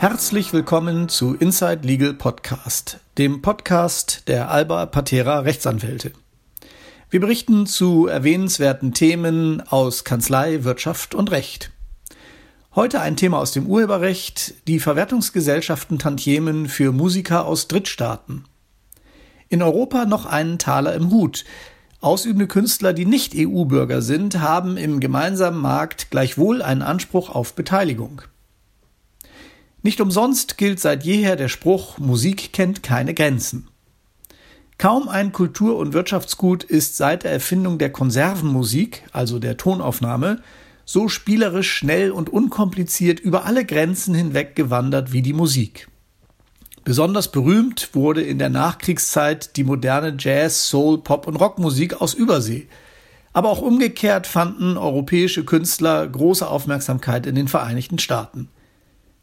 Herzlich willkommen zu Inside Legal Podcast, dem Podcast der Alba Patera Rechtsanwälte. Wir berichten zu erwähnenswerten Themen aus Kanzlei, Wirtschaft und Recht. Heute ein Thema aus dem Urheberrecht, die Verwertungsgesellschaften Tantiemen für Musiker aus Drittstaaten. In Europa noch einen Taler im Hut. Ausübende Künstler, die nicht EU-Bürger sind, haben im gemeinsamen Markt gleichwohl einen Anspruch auf Beteiligung. Nicht umsonst gilt seit jeher der Spruch Musik kennt keine Grenzen. Kaum ein Kultur- und Wirtschaftsgut ist seit der Erfindung der Konservenmusik, also der Tonaufnahme, so spielerisch, schnell und unkompliziert über alle Grenzen hinweg gewandert wie die Musik. Besonders berühmt wurde in der Nachkriegszeit die moderne Jazz, Soul, Pop und Rockmusik aus Übersee. Aber auch umgekehrt fanden europäische Künstler große Aufmerksamkeit in den Vereinigten Staaten.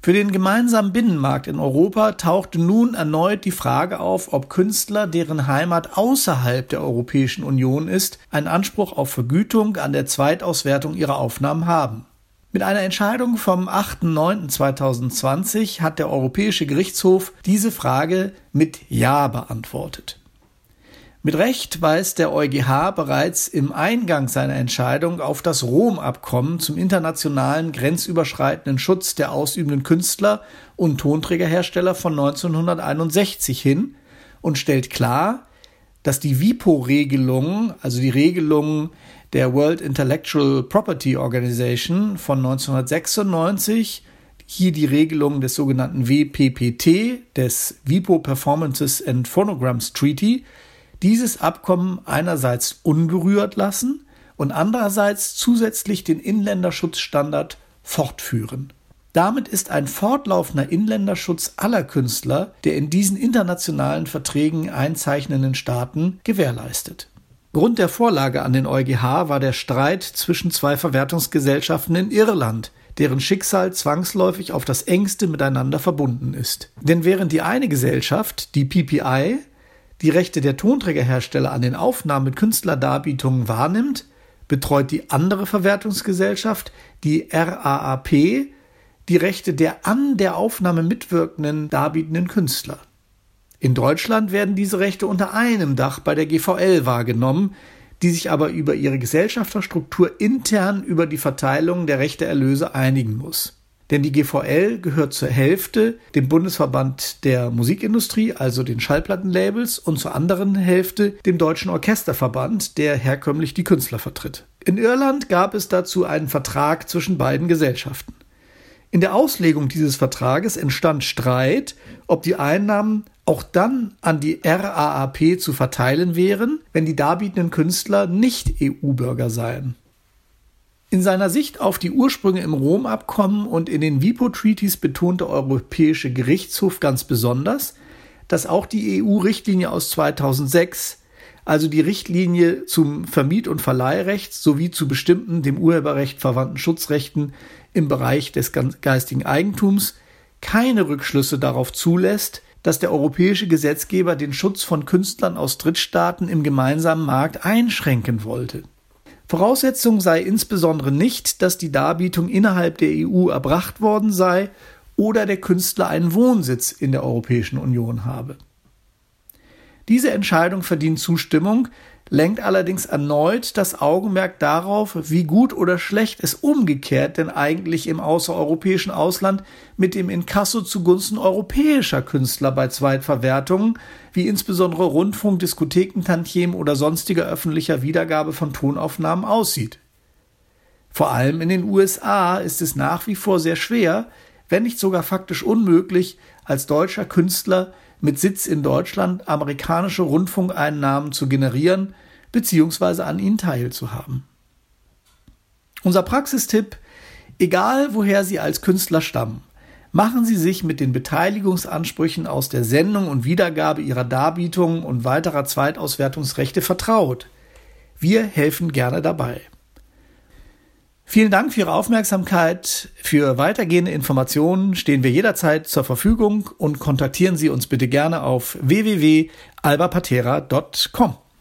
Für den gemeinsamen Binnenmarkt in Europa tauchte nun erneut die Frage auf, ob Künstler, deren Heimat außerhalb der Europäischen Union ist, einen Anspruch auf Vergütung an der Zweitauswertung ihrer Aufnahmen haben. Mit einer Entscheidung vom 8.9.2020 hat der Europäische Gerichtshof diese Frage mit Ja beantwortet. Mit Recht weist der EuGH bereits im Eingang seiner Entscheidung auf das Rom-Abkommen zum internationalen grenzüberschreitenden Schutz der ausübenden Künstler und Tonträgerhersteller von 1961 hin und stellt klar, dass die WIPO-Regelung, also die Regelung der World Intellectual Property Organization von 1996, hier die Regelung des sogenannten WPPT, des WIPO Performances and Phonograms Treaty, dieses Abkommen einerseits unberührt lassen und andererseits zusätzlich den Inländerschutzstandard fortführen. Damit ist ein fortlaufender Inländerschutz aller Künstler der in diesen internationalen Verträgen einzeichnenden Staaten gewährleistet. Grund der Vorlage an den EuGH war der Streit zwischen zwei Verwertungsgesellschaften in Irland, deren Schicksal zwangsläufig auf das engste miteinander verbunden ist. Denn während die eine Gesellschaft, die PPI, die Rechte der Tonträgerhersteller an den Aufnahmen mit Künstlerdarbietungen wahrnimmt, betreut die andere Verwertungsgesellschaft, die RAAP, die Rechte der an der Aufnahme mitwirkenden darbietenden Künstler. In Deutschland werden diese Rechte unter einem Dach bei der GVL wahrgenommen, die sich aber über ihre Gesellschafterstruktur intern über die Verteilung der Rechteerlöse einigen muss. Denn die GVL gehört zur Hälfte dem Bundesverband der Musikindustrie, also den Schallplattenlabels, und zur anderen Hälfte dem Deutschen Orchesterverband, der herkömmlich die Künstler vertritt. In Irland gab es dazu einen Vertrag zwischen beiden Gesellschaften. In der Auslegung dieses Vertrages entstand Streit, ob die Einnahmen auch dann an die RAAP zu verteilen wären, wenn die darbietenden Künstler nicht EU-Bürger seien. In seiner Sicht auf die Ursprünge im Rom-Abkommen und in den WIPO-Treaties betonte Europäische Gerichtshof ganz besonders, dass auch die EU-Richtlinie aus 2006, also die Richtlinie zum Vermiet- und Verleihrecht sowie zu bestimmten dem Urheberrecht verwandten Schutzrechten im Bereich des geistigen Eigentums, keine Rückschlüsse darauf zulässt, dass der europäische Gesetzgeber den Schutz von Künstlern aus Drittstaaten im gemeinsamen Markt einschränken wollte. Voraussetzung sei insbesondere nicht, dass die Darbietung innerhalb der EU erbracht worden sei oder der Künstler einen Wohnsitz in der Europäischen Union habe. Diese Entscheidung verdient Zustimmung, lenkt allerdings erneut das Augenmerk darauf, wie gut oder schlecht es umgekehrt denn eigentlich im außereuropäischen Ausland mit dem Inkasso zugunsten europäischer Künstler bei Zweitverwertungen, wie insbesondere Rundfunk, Diskotheken, Tantiemen oder sonstiger öffentlicher Wiedergabe von Tonaufnahmen aussieht. Vor allem in den USA ist es nach wie vor sehr schwer, wenn nicht sogar faktisch unmöglich, als deutscher Künstler mit Sitz in Deutschland amerikanische Rundfunkeinnahmen zu generieren bzw. an ihnen teilzuhaben. Unser Praxistipp, egal woher Sie als Künstler stammen, machen Sie sich mit den Beteiligungsansprüchen aus der Sendung und Wiedergabe Ihrer Darbietungen und weiterer Zweitauswertungsrechte vertraut. Wir helfen gerne dabei. Vielen Dank für Ihre Aufmerksamkeit. Für weitergehende Informationen stehen wir jederzeit zur Verfügung und kontaktieren Sie uns bitte gerne auf www.albapatera.com.